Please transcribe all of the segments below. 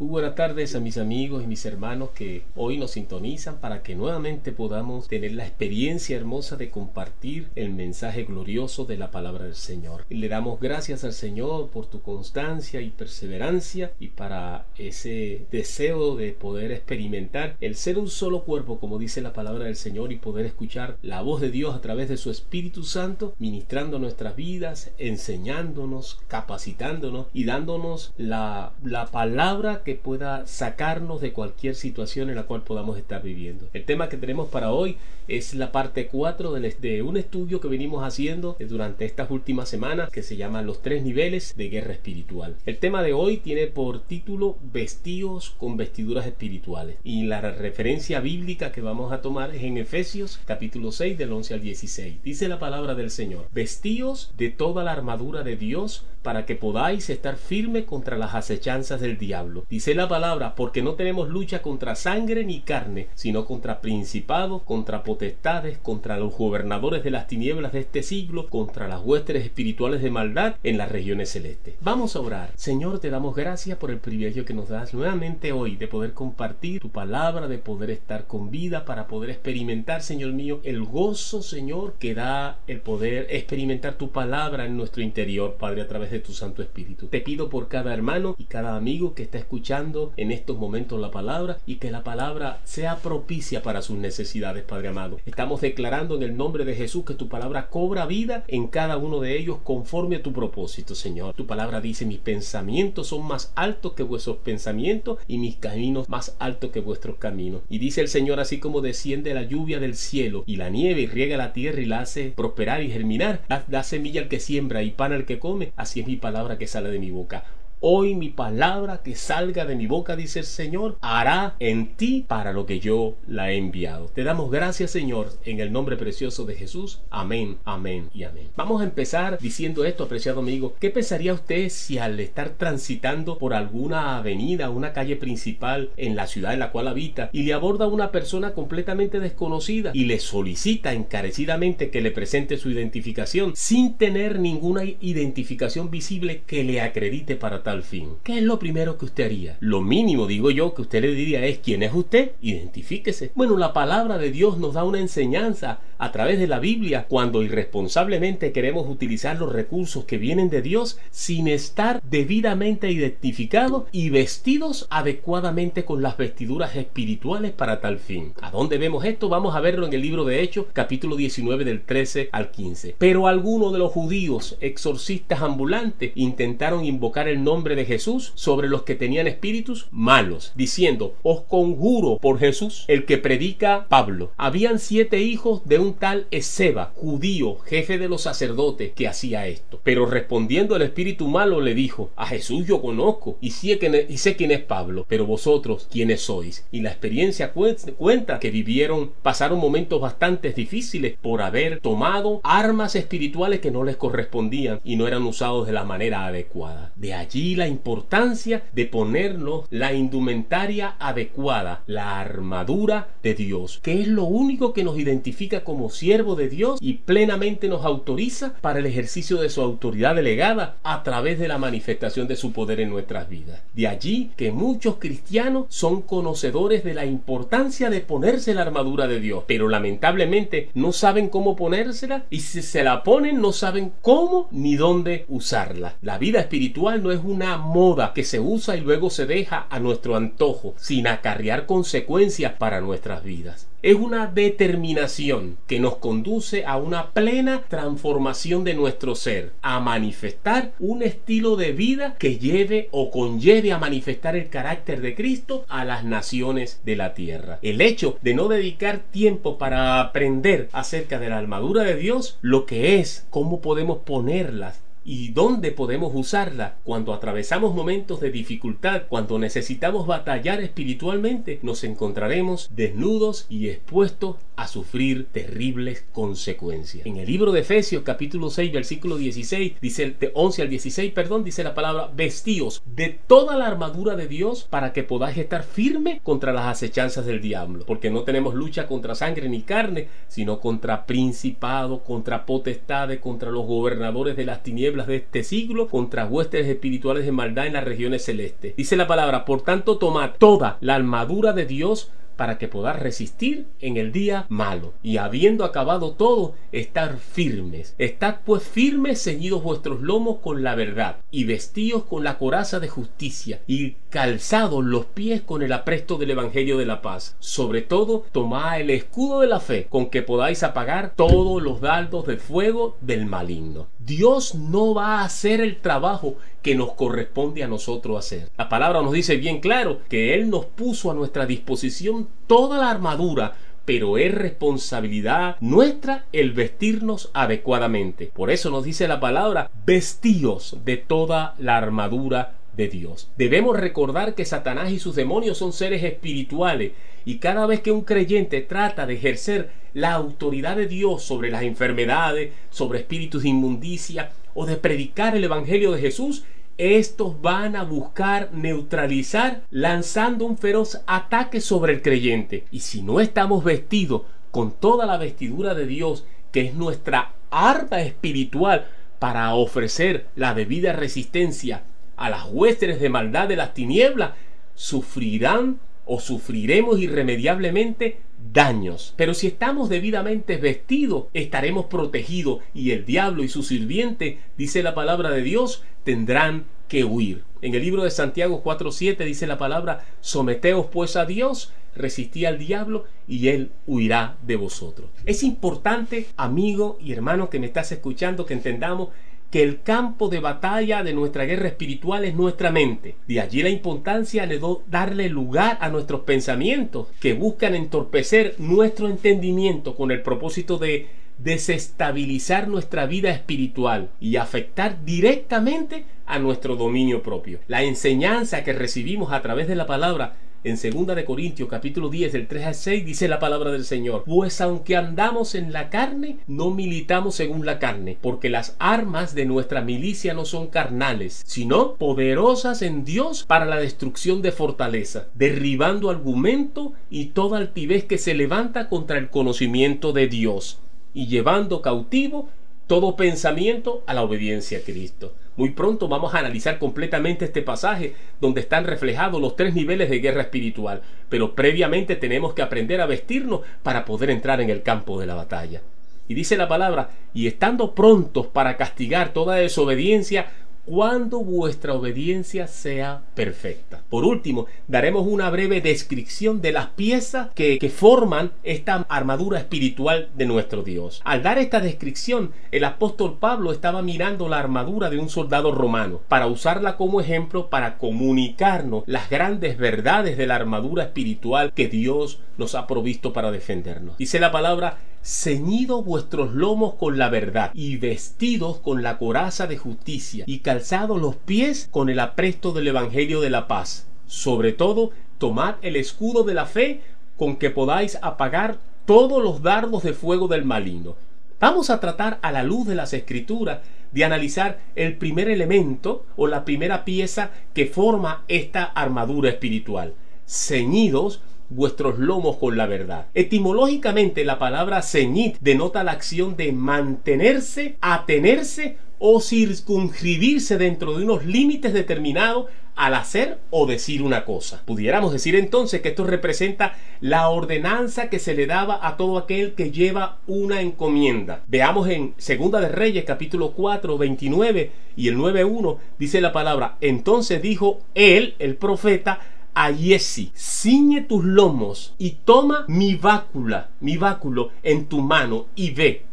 Muy buenas tardes a mis amigos y mis hermanos que hoy nos sintonizan para que nuevamente podamos tener la experiencia hermosa de compartir el mensaje glorioso de la palabra del Señor. Le damos gracias al Señor por tu constancia y perseverancia y para ese deseo de poder experimentar el ser un solo cuerpo, como dice la palabra del Señor, y poder escuchar la voz de Dios a través de su Espíritu Santo, ministrando nuestras vidas, enseñándonos, capacitándonos y dándonos la, la palabra que pueda sacarnos de cualquier situación en la cual podamos estar viviendo. El tema que tenemos para hoy es la parte 4 de un estudio que venimos haciendo durante estas últimas semanas que se llama Los tres niveles de guerra espiritual. El tema de hoy tiene por título Vestidos con vestiduras espirituales y la referencia bíblica que vamos a tomar es en Efesios capítulo 6 del 11 al 16. Dice la palabra del Señor, vestíos de toda la armadura de Dios para que podáis estar firme contra las acechanzas del diablo. Dice la palabra, porque no tenemos lucha contra sangre ni carne, sino contra principados, contra potestades, contra los gobernadores de las tinieblas de este siglo, contra las huestes espirituales de maldad en las regiones celestes. Vamos a orar. Señor, te damos gracias por el privilegio que nos das nuevamente hoy de poder compartir tu palabra, de poder estar con vida, para poder experimentar, Señor mío, el gozo, Señor, que da el poder experimentar tu palabra en nuestro interior, Padre, a través de tu Santo Espíritu. Te pido por cada hermano y cada amigo que está escuchando en estos momentos la palabra y que la palabra sea propicia para sus necesidades, Padre amado. Estamos declarando en el nombre de Jesús que tu palabra cobra vida en cada uno de ellos conforme a tu propósito, Señor. Tu palabra dice, mis pensamientos son más altos que vuestros pensamientos y mis caminos más altos que vuestros caminos. Y dice el Señor, así como desciende la lluvia del cielo y la nieve y riega la tierra y la hace prosperar y germinar, da, da semilla al que siembra y pan al que come, así es mi palabra que sale de mi boca. Hoy mi palabra que salga de mi boca, dice el Señor, hará en ti para lo que yo la he enviado. Te damos gracias, Señor, en el nombre precioso de Jesús. Amén, amén y amén. Vamos a empezar diciendo esto, apreciado amigo. ¿Qué pensaría usted si al estar transitando por alguna avenida, una calle principal en la ciudad en la cual habita y le aborda una persona completamente desconocida y le solicita encarecidamente que le presente su identificación sin tener ninguna identificación visible que le acredite para tal fin. ¿Qué es lo primero que usted haría? Lo mínimo, digo yo, que usted le diría es ¿quién es usted? Identifíquese. Bueno, la palabra de Dios nos da una enseñanza a través de la Biblia cuando irresponsablemente queremos utilizar los recursos que vienen de Dios sin estar debidamente identificados y vestidos adecuadamente con las vestiduras espirituales para tal fin. ¿A dónde vemos esto? Vamos a verlo en el libro de Hechos, capítulo 19 del 13 al 15. Pero algunos de los judíos exorcistas ambulantes intentaron invocar el nombre de Jesús sobre los que tenían espíritus malos, diciendo, os conjuro por Jesús, el que predica Pablo. Habían siete hijos de un tal Ezeba, judío, jefe de los sacerdotes, que hacía esto. Pero respondiendo el espíritu malo le dijo, a Jesús yo conozco y sé quién es, y sé quién es Pablo, pero vosotros quiénes sois. Y la experiencia cuenta que vivieron, pasaron momentos bastante difíciles por haber tomado armas espirituales que no les correspondían y no eran usados de la manera adecuada. De allí la importancia de ponernos la indumentaria adecuada, la armadura de Dios, que es lo único que nos identifica como siervo de Dios y plenamente nos autoriza para el ejercicio de su autoridad delegada a través de la manifestación de su poder en nuestras vidas. De allí que muchos cristianos son conocedores de la importancia de ponerse la armadura de Dios, pero lamentablemente no saben cómo ponérsela y si se la ponen no saben cómo ni dónde usarla. La vida espiritual no es una moda que se usa y luego se deja a nuestro antojo, sin acarrear consecuencias para nuestras vidas. Es una determinación que nos conduce a una plena transformación de nuestro ser, a manifestar un estilo de vida que lleve o conlleve a manifestar el carácter de Cristo a las naciones de la tierra. El hecho de no dedicar tiempo para aprender acerca de la armadura de Dios, lo que es, cómo podemos ponerlas, y dónde podemos usarla cuando atravesamos momentos de dificultad, cuando necesitamos batallar espiritualmente, nos encontraremos desnudos y expuestos a sufrir terribles consecuencias. En el libro de Efesios capítulo 6 versículo 16 dice el 11 al 16, perdón, dice la palabra vestíos de toda la armadura de Dios para que podáis estar firme contra las acechanzas del diablo, porque no tenemos lucha contra sangre ni carne, sino contra principados, contra potestades, contra los gobernadores de las tinieblas de este siglo contra huestes espirituales de maldad en las regiones celestes. Dice la palabra, por tanto, tomad toda la armadura de Dios para que podáis resistir en el día malo. Y habiendo acabado todo, estar firmes. Estad pues firmes, ceñidos vuestros lomos con la verdad, y vestidos con la coraza de justicia, y calzados los pies con el apresto del Evangelio de la paz. Sobre todo, tomad el escudo de la fe, con que podáis apagar todos los dardos de fuego del maligno. Dios no va a hacer el trabajo que nos corresponde a nosotros hacer. La palabra nos dice bien claro que Él nos puso a nuestra disposición toda la armadura pero es responsabilidad nuestra el vestirnos adecuadamente. Por eso nos dice la palabra, vestíos de toda la armadura de Dios. Debemos recordar que Satanás y sus demonios son seres espirituales y cada vez que un creyente trata de ejercer la autoridad de Dios sobre las enfermedades, sobre espíritus de inmundicia o de predicar el Evangelio de Jesús, estos van a buscar neutralizar lanzando un feroz ataque sobre el creyente. Y si no estamos vestidos con toda la vestidura de Dios, que es nuestra arma espiritual para ofrecer la debida resistencia a las huestes de maldad de las tinieblas, sufrirán o sufriremos irremediablemente daños. Pero si estamos debidamente vestidos, estaremos protegidos y el diablo y su sirviente, dice la palabra de Dios, tendrán que huir. En el libro de Santiago 4.7 dice la palabra, someteos pues a Dios, resistí al diablo y él huirá de vosotros. Es importante, amigo y hermano que me estás escuchando, que entendamos que el campo de batalla de nuestra guerra espiritual es nuestra mente. De allí la importancia de darle lugar a nuestros pensamientos que buscan entorpecer nuestro entendimiento con el propósito de desestabilizar nuestra vida espiritual y afectar directamente a nuestro dominio propio. La enseñanza que recibimos a través de la palabra en 2 de Corintios capítulo 10 del 3 al 6 dice la palabra del Señor, pues aunque andamos en la carne, no militamos según la carne, porque las armas de nuestra milicia no son carnales, sino poderosas en Dios para la destrucción de fortaleza, derribando argumento y toda altivez que se levanta contra el conocimiento de Dios y llevando cautivo todo pensamiento a la obediencia a Cristo. Muy pronto vamos a analizar completamente este pasaje donde están reflejados los tres niveles de guerra espiritual, pero previamente tenemos que aprender a vestirnos para poder entrar en el campo de la batalla. Y dice la palabra, y estando prontos para castigar toda desobediencia, cuando vuestra obediencia sea perfecta. Por último, daremos una breve descripción de las piezas que, forman esta armadura espiritual de nuestro Dios. Al dar esta descripción, el apóstol Pablo estaba mirando la armadura de un soldado romano para usarla como ejemplo para comunicarnos las grandes verdades de la armadura espiritual que Dios nos ha provisto para defendernos. Dice la palabra ceñidos vuestros lomos con la verdad y vestidos con la coraza de justicia y calzados los pies con el apresto del Evangelio de la paz. Sobre todo, tomad el escudo de la fe con que podáis apagar todos los dardos de fuego del maligno. Vamos a tratar a la luz de las escrituras de analizar el primer elemento o la primera pieza que forma esta armadura espiritual. Ceñidos vuestros lomos con la verdad. Etimológicamente la palabra ceñid denota la acción de mantenerse, atenerse o circunscribirse dentro de unos límites determinados al hacer o decir una cosa. Pudiéramos decir entonces que esto representa la ordenanza que se le daba a todo aquel que lleva una encomienda. Veamos en Segunda de Reyes capítulo 4, 29 y el 9.1 dice la palabra, entonces dijo él, el profeta, a Yesi, ciñe tus lomos y toma mi bácula, mi báculo en tu mano y ve.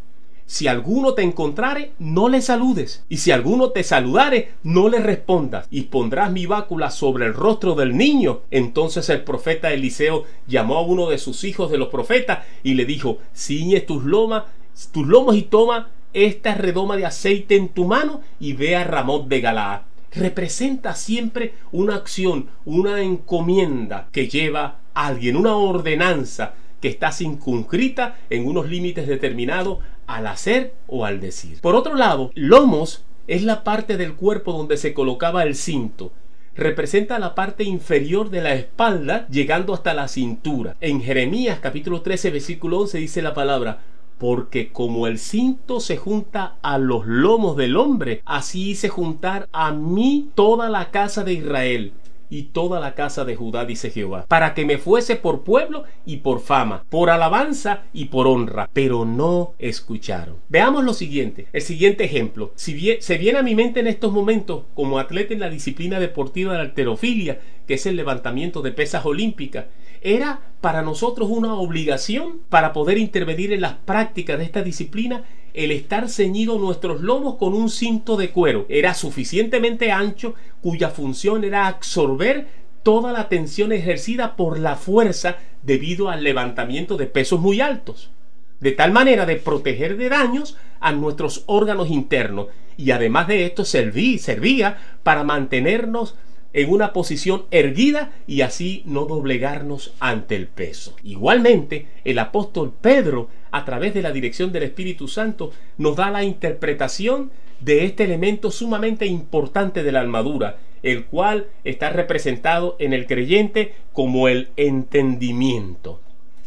Si alguno te encontrare, no le saludes. Y si alguno te saludare, no le respondas. Y pondrás mi bácula sobre el rostro del niño. Entonces el profeta Eliseo llamó a uno de sus hijos de los profetas y le dijo, ciñe tus lomas, tus lomos y toma esta redoma de aceite en tu mano y ve a Ramón de Galaad representa siempre una acción, una encomienda que lleva a alguien, una ordenanza que está circunscrita en unos límites determinados al hacer o al decir. Por otro lado, lomos es la parte del cuerpo donde se colocaba el cinto. Representa la parte inferior de la espalda llegando hasta la cintura. En Jeremías capítulo 13 versículo 11 dice la palabra, porque como el cinto se junta a los lomos del hombre, así hice juntar a mí toda la casa de Israel y toda la casa de Judá, dice Jehová, para que me fuese por pueblo y por fama, por alabanza y por honra, pero no escucharon. Veamos lo siguiente, el siguiente ejemplo. Si bien, se viene a mi mente en estos momentos como atleta en la disciplina deportiva de la alterofilia, que es el levantamiento de pesas olímpicas, era para nosotros una obligación para poder intervenir en las prácticas de esta disciplina el estar ceñido nuestros lomos con un cinto de cuero. Era suficientemente ancho cuya función era absorber toda la tensión ejercida por la fuerza debido al levantamiento de pesos muy altos. De tal manera de proteger de daños a nuestros órganos internos. Y además de esto servía, servía para mantenernos en una posición erguida y así no doblegarnos ante el peso. Igualmente, el apóstol Pedro, a través de la dirección del Espíritu Santo, nos da la interpretación de este elemento sumamente importante de la armadura, el cual está representado en el creyente como el entendimiento.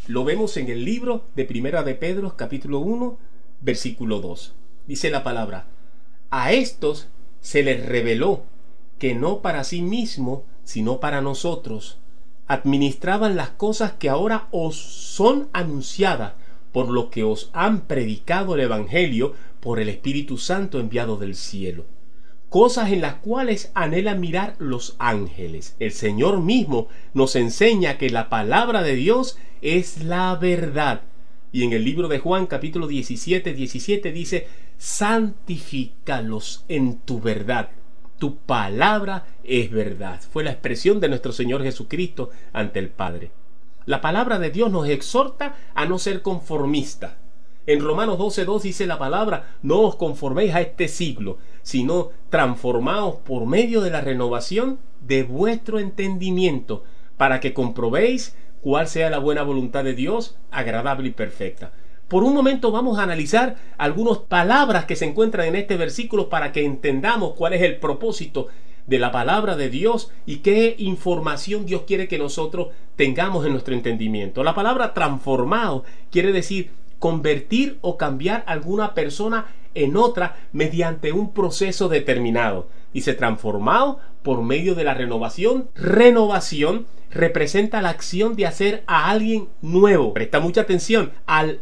Lo vemos en el libro de Primera de Pedro, capítulo 1, versículo 2. Dice la palabra, a estos se les reveló que no para sí mismo, sino para nosotros, administraban las cosas que ahora os son anunciadas, por lo que os han predicado el Evangelio por el Espíritu Santo enviado del cielo. Cosas en las cuales anhelan mirar los ángeles. El Señor mismo nos enseña que la palabra de Dios es la verdad. Y en el libro de Juan capítulo 17, 17 dice, santifícalos en tu verdad tu palabra es verdad. Fue la expresión de nuestro Señor Jesucristo ante el Padre. La palabra de Dios nos exhorta a no ser conformistas. En Romanos 12.2 dice la palabra, no os conforméis a este siglo, sino transformaos por medio de la renovación de vuestro entendimiento, para que comprobéis cuál sea la buena voluntad de Dios, agradable y perfecta. Por un momento vamos a analizar algunas palabras que se encuentran en este versículo para que entendamos cuál es el propósito de la palabra de Dios y qué información Dios quiere que nosotros tengamos en nuestro entendimiento. La palabra transformado quiere decir convertir o cambiar alguna persona en otra mediante un proceso determinado. Se transformado por medio de la renovación, renovación representa la acción de hacer a alguien nuevo. Presta mucha atención al,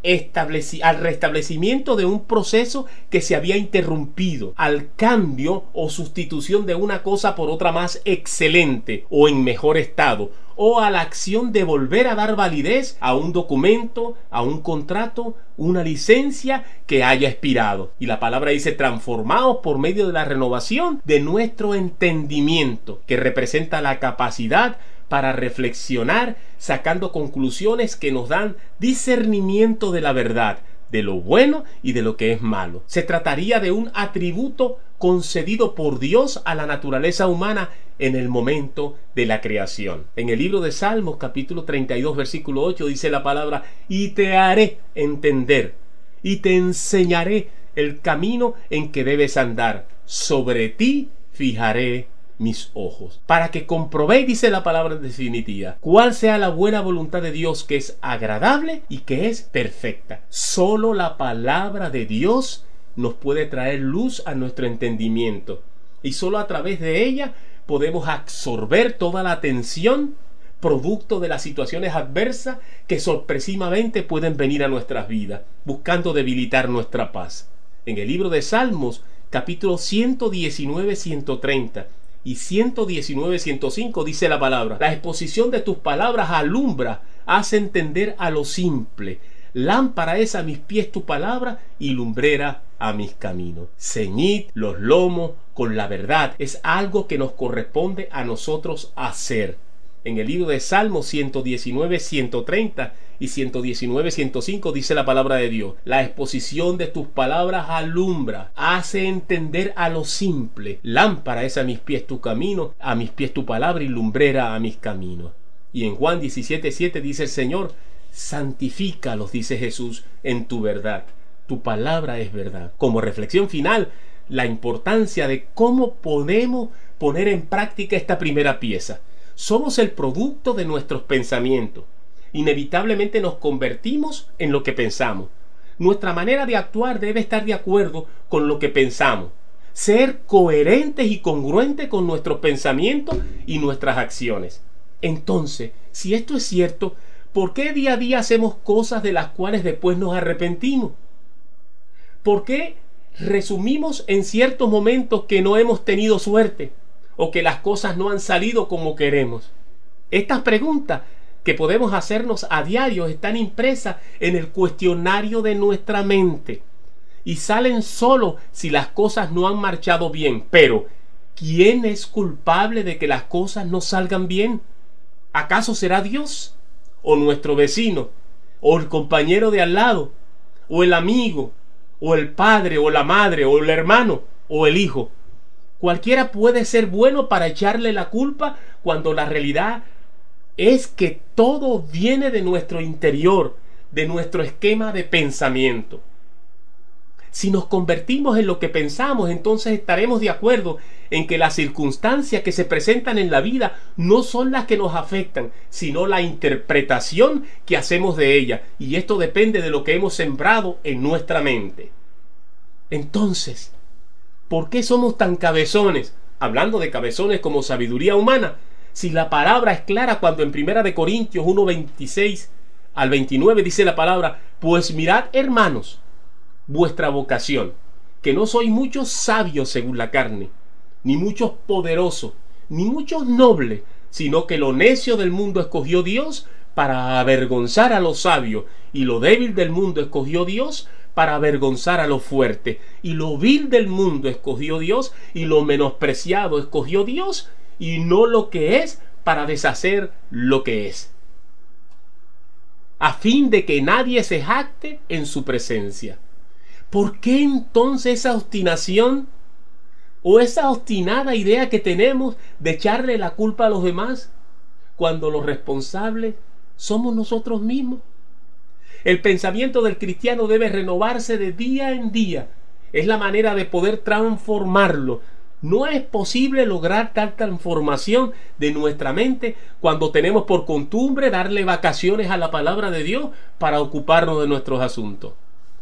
al restablecimiento de un proceso que se había interrumpido, al cambio o sustitución de una cosa por otra más excelente o en mejor estado, o a la acción de volver a dar validez a un documento, a un contrato, una licencia que haya expirado. Y la palabra dice transformados por medio de la renovación de nuestro entendimiento, que representa la capacidad para reflexionar sacando conclusiones que nos dan discernimiento de la verdad, de lo bueno y de lo que es malo. Se trataría de un atributo concedido por Dios a la naturaleza humana en el momento de la creación. En el libro de Salmos capítulo 32 versículo 8 dice la palabra, y te haré entender, y te enseñaré el camino en que debes andar. Sobre ti fijaré mis ojos, para que comprobéis, dice la palabra definitiva, cuál sea la buena voluntad de Dios que es agradable y que es perfecta. Solo la palabra de Dios nos puede traer luz a nuestro entendimiento y solo a través de ella podemos absorber toda la atención producto de las situaciones adversas que sorpresivamente pueden venir a nuestras vidas, buscando debilitar nuestra paz. En el libro de Salmos, capítulo 119-130, y 119, 105 dice la palabra, la exposición de tus palabras alumbra, hace entender a lo simple. Lámpara es a mis pies tu palabra y lumbrera a mis caminos. Ceñid los lomos con la verdad. Es algo que nos corresponde a nosotros hacer. En el libro de Salmos 119, 130 y 119, 105 dice la palabra de Dios. La exposición de tus palabras alumbra, hace entender a lo simple. Lámpara es a mis pies tu camino, a mis pies tu palabra y lumbrera a mis caminos. Y en Juan 17, 7 dice el Señor, santifícalos, dice Jesús, en tu verdad. Tu palabra es verdad. Como reflexión final, la importancia de cómo podemos poner en práctica esta primera pieza. Somos el producto de nuestros pensamientos inevitablemente nos convertimos en lo que pensamos. Nuestra manera de actuar debe estar de acuerdo con lo que pensamos, ser coherentes y congruentes con nuestros pensamientos y nuestras acciones. Entonces, si esto es cierto, ¿por qué día a día hacemos cosas de las cuales después nos arrepentimos? ¿Por qué resumimos en ciertos momentos que no hemos tenido suerte o que las cosas no han salido como queremos? Estas preguntas que podemos hacernos a diario están impresas en el cuestionario de nuestra mente y salen solo si las cosas no han marchado bien. Pero, ¿quién es culpable de que las cosas no salgan bien? ¿Acaso será Dios? ¿O nuestro vecino? ¿O el compañero de al lado? ¿O el amigo? ¿O el padre? ¿O la madre? ¿O el hermano? ¿O el hijo? Cualquiera puede ser bueno para echarle la culpa cuando la realidad es que todo viene de nuestro interior, de nuestro esquema de pensamiento. Si nos convertimos en lo que pensamos, entonces estaremos de acuerdo en que las circunstancias que se presentan en la vida no son las que nos afectan, sino la interpretación que hacemos de ellas. Y esto depende de lo que hemos sembrado en nuestra mente. Entonces, ¿por qué somos tan cabezones? Hablando de cabezones como sabiduría humana, si la palabra es clara cuando en Primera de Corintios 1:26 al 29 dice la palabra, pues mirad, hermanos, vuestra vocación, que no sois muchos sabios según la carne, ni muchos poderosos, ni muchos nobles, sino que lo necio del mundo escogió Dios para avergonzar a los sabios, y lo débil del mundo escogió Dios para avergonzar a lo fuerte, y lo vil del mundo escogió Dios, y lo menospreciado escogió Dios, y no lo que es para deshacer lo que es, a fin de que nadie se jacte en su presencia. ¿Por qué entonces esa obstinación o esa obstinada idea que tenemos de echarle la culpa a los demás cuando los responsables somos nosotros mismos? El pensamiento del cristiano debe renovarse de día en día. Es la manera de poder transformarlo, no es posible lograr tal transformación de nuestra mente cuando tenemos por costumbre darle vacaciones a la palabra de Dios para ocuparnos de nuestros asuntos.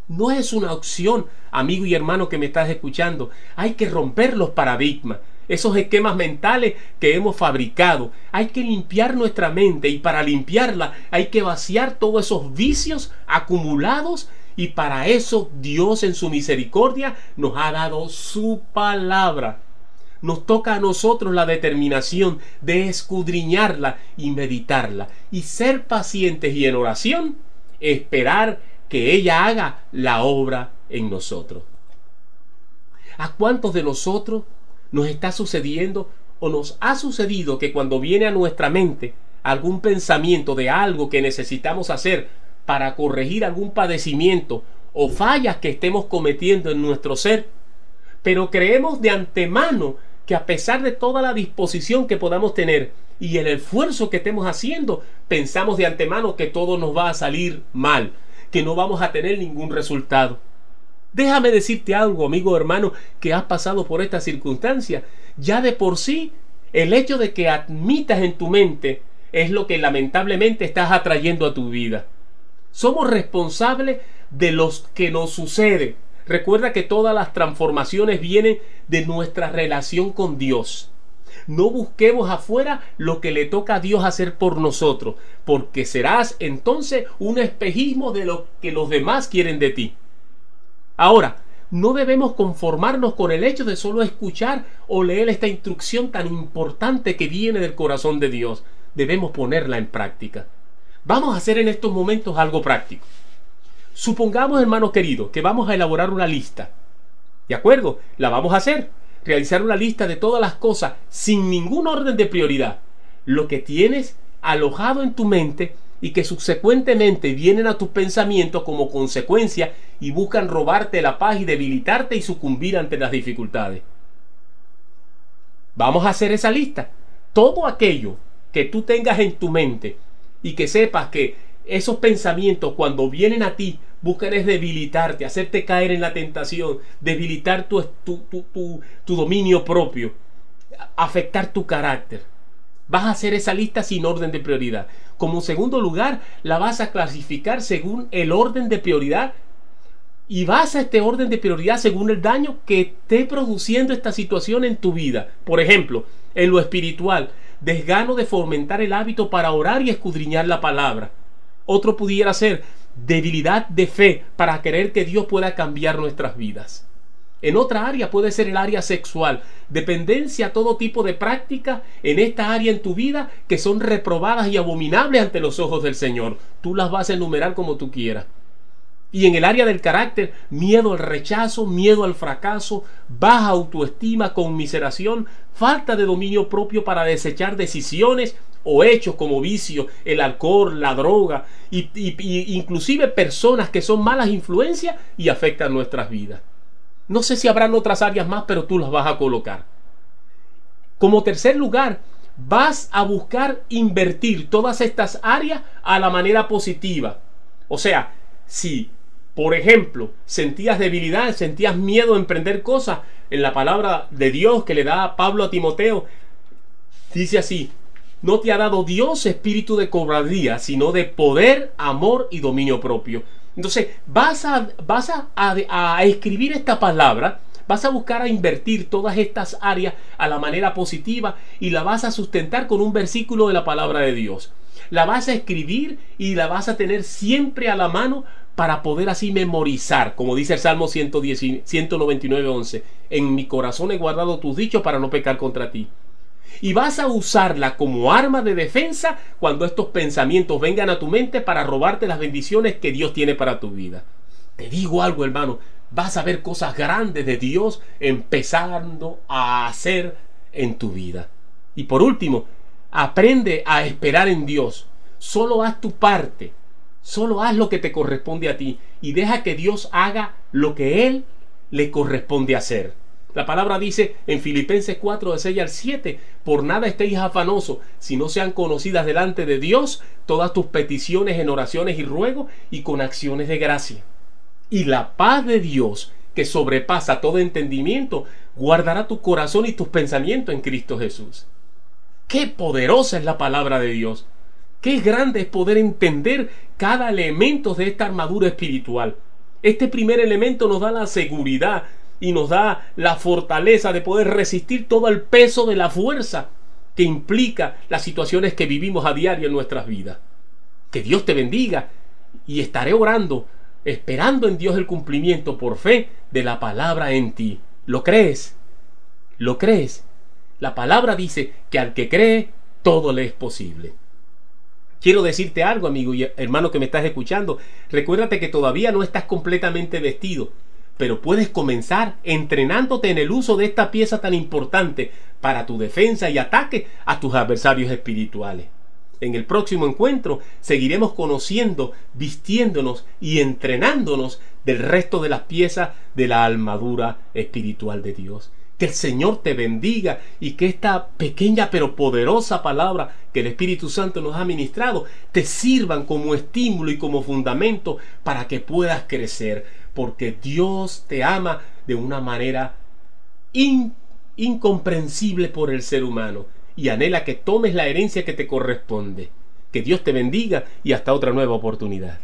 No es una opción, amigo y hermano que me estás escuchando. Hay que romper los paradigmas, esos esquemas mentales que hemos fabricado. Hay que limpiar nuestra mente y para limpiarla hay que vaciar todos esos vicios acumulados y para eso Dios en su misericordia nos ha dado su palabra nos toca a nosotros la determinación de escudriñarla y meditarla y ser pacientes y en oración esperar que ella haga la obra en nosotros. ¿A cuántos de nosotros nos está sucediendo o nos ha sucedido que cuando viene a nuestra mente algún pensamiento de algo que necesitamos hacer para corregir algún padecimiento o fallas que estemos cometiendo en nuestro ser, pero creemos de antemano que a pesar de toda la disposición que podamos tener y el esfuerzo que estemos haciendo, pensamos de antemano que todo nos va a salir mal, que no vamos a tener ningún resultado. Déjame decirte algo, amigo hermano, que has pasado por esta circunstancia. Ya de por sí, el hecho de que admitas en tu mente es lo que lamentablemente estás atrayendo a tu vida. Somos responsables de los que nos sucede, Recuerda que todas las transformaciones vienen de nuestra relación con Dios. No busquemos afuera lo que le toca a Dios hacer por nosotros, porque serás entonces un espejismo de lo que los demás quieren de ti. Ahora, no debemos conformarnos con el hecho de solo escuchar o leer esta instrucción tan importante que viene del corazón de Dios. Debemos ponerla en práctica. Vamos a hacer en estos momentos algo práctico. Supongamos, hermano querido, que vamos a elaborar una lista. ¿De acuerdo? La vamos a hacer. Realizar una lista de todas las cosas sin ningún orden de prioridad. Lo que tienes alojado en tu mente y que subsecuentemente vienen a tus pensamientos como consecuencia y buscan robarte la paz y debilitarte y sucumbir ante las dificultades. Vamos a hacer esa lista. Todo aquello que tú tengas en tu mente y que sepas que esos pensamientos cuando vienen a ti buscan es debilitarte, hacerte caer en la tentación, debilitar tu, tu, tu, tu, dominio propio, afectar tu carácter. Vas a hacer esa lista sin orden de prioridad. Como segundo lugar, la vas a clasificar según el orden de prioridad y basa este orden de prioridad según el daño que esté produciendo esta situación en tu vida. Por ejemplo, en lo espiritual, desgano de fomentar el hábito para orar y escudriñar la palabra. Otro pudiera ser debilidad de fe para querer que Dios pueda cambiar nuestras vidas. En otra área puede ser el área sexual, dependencia a todo tipo de práctica en esta área en tu vida que son reprobadas y abominables ante los ojos del Señor. Tú las vas a enumerar como tú quieras. Y en el área del carácter, miedo al rechazo, miedo al fracaso, baja autoestima, conmiseración, falta de dominio propio para desechar decisiones o hechos como vicio, el alcohol, la droga, y, inclusive personas que son malas influencias y afectan nuestras vidas. No sé si habrán otras áreas más, pero tú las vas a colocar. Como tercer lugar, vas a buscar invertir todas estas áreas a la manera positiva. O sea, si por ejemplo, sentías debilidad, sentías miedo a emprender cosas, en la palabra de Dios que le da Pablo a Timoteo, dice así, no te ha dado Dios espíritu de cobardía, sino de poder, amor y dominio propio. Entonces, vas a, vas a, a, escribir esta palabra, vas a buscar a invertir todas estas áreas a la manera positiva y la vas a sustentar con un versículo de la palabra de Dios. La vas a escribir y la vas a tener siempre a la mano para poder así memorizar, como dice el Salmo 199, 11, en mi corazón he guardado tus dichos para no pecar contra ti. Y vas a usarla como arma de defensa cuando estos pensamientos vengan a tu mente para robarte las bendiciones que Dios tiene para tu vida. Te digo algo, hermano, vas a ver cosas grandes de Dios empezando a hacer en tu vida. Y por último, aprende a esperar en Dios. Solo haz tu parte Solo haz lo que te corresponde a ti y deja que Dios haga lo que Él le corresponde hacer. La palabra dice en Filipenses 4, de 6 al 7, por nada estéis afanosos, si no sean conocidas delante de Dios todas tus peticiones en oraciones y ruegos y con acciones de gracia. Y la paz de Dios, que sobrepasa todo entendimiento, guardará tu corazón y tus pensamientos en Cristo Jesús. Qué poderosa es la palabra de Dios. Qué grande es poder entender cada elemento de esta armadura espiritual. Este primer elemento nos da la seguridad y nos da la fortaleza de poder resistir todo el peso de la fuerza que implica las situaciones que vivimos a diario en nuestras vidas. Que Dios te bendiga y estaré orando, esperando en Dios el cumplimiento por fe de la palabra en ti. ¿Lo crees? ¿Lo crees? La palabra dice que al que cree, todo le es posible. Quiero decirte algo, amigo y hermano que me estás escuchando. Recuérdate que todavía no estás completamente vestido, pero puedes comenzar entrenándote en el uso de esta pieza tan importante para tu defensa y ataque a tus adversarios espirituales. En el próximo encuentro seguiremos conociendo, vistiéndonos y entrenándonos del resto de las piezas de la armadura espiritual de Dios. Que el Señor te bendiga y que esta pequeña pero poderosa palabra que el Espíritu Santo nos ha ministrado te sirvan como estímulo y como fundamento para que puedas crecer, porque Dios te ama de una manera incomprensible por el ser humano y anhela que tomes la herencia que te corresponde. Que Dios te bendiga y hasta otra nueva oportunidad.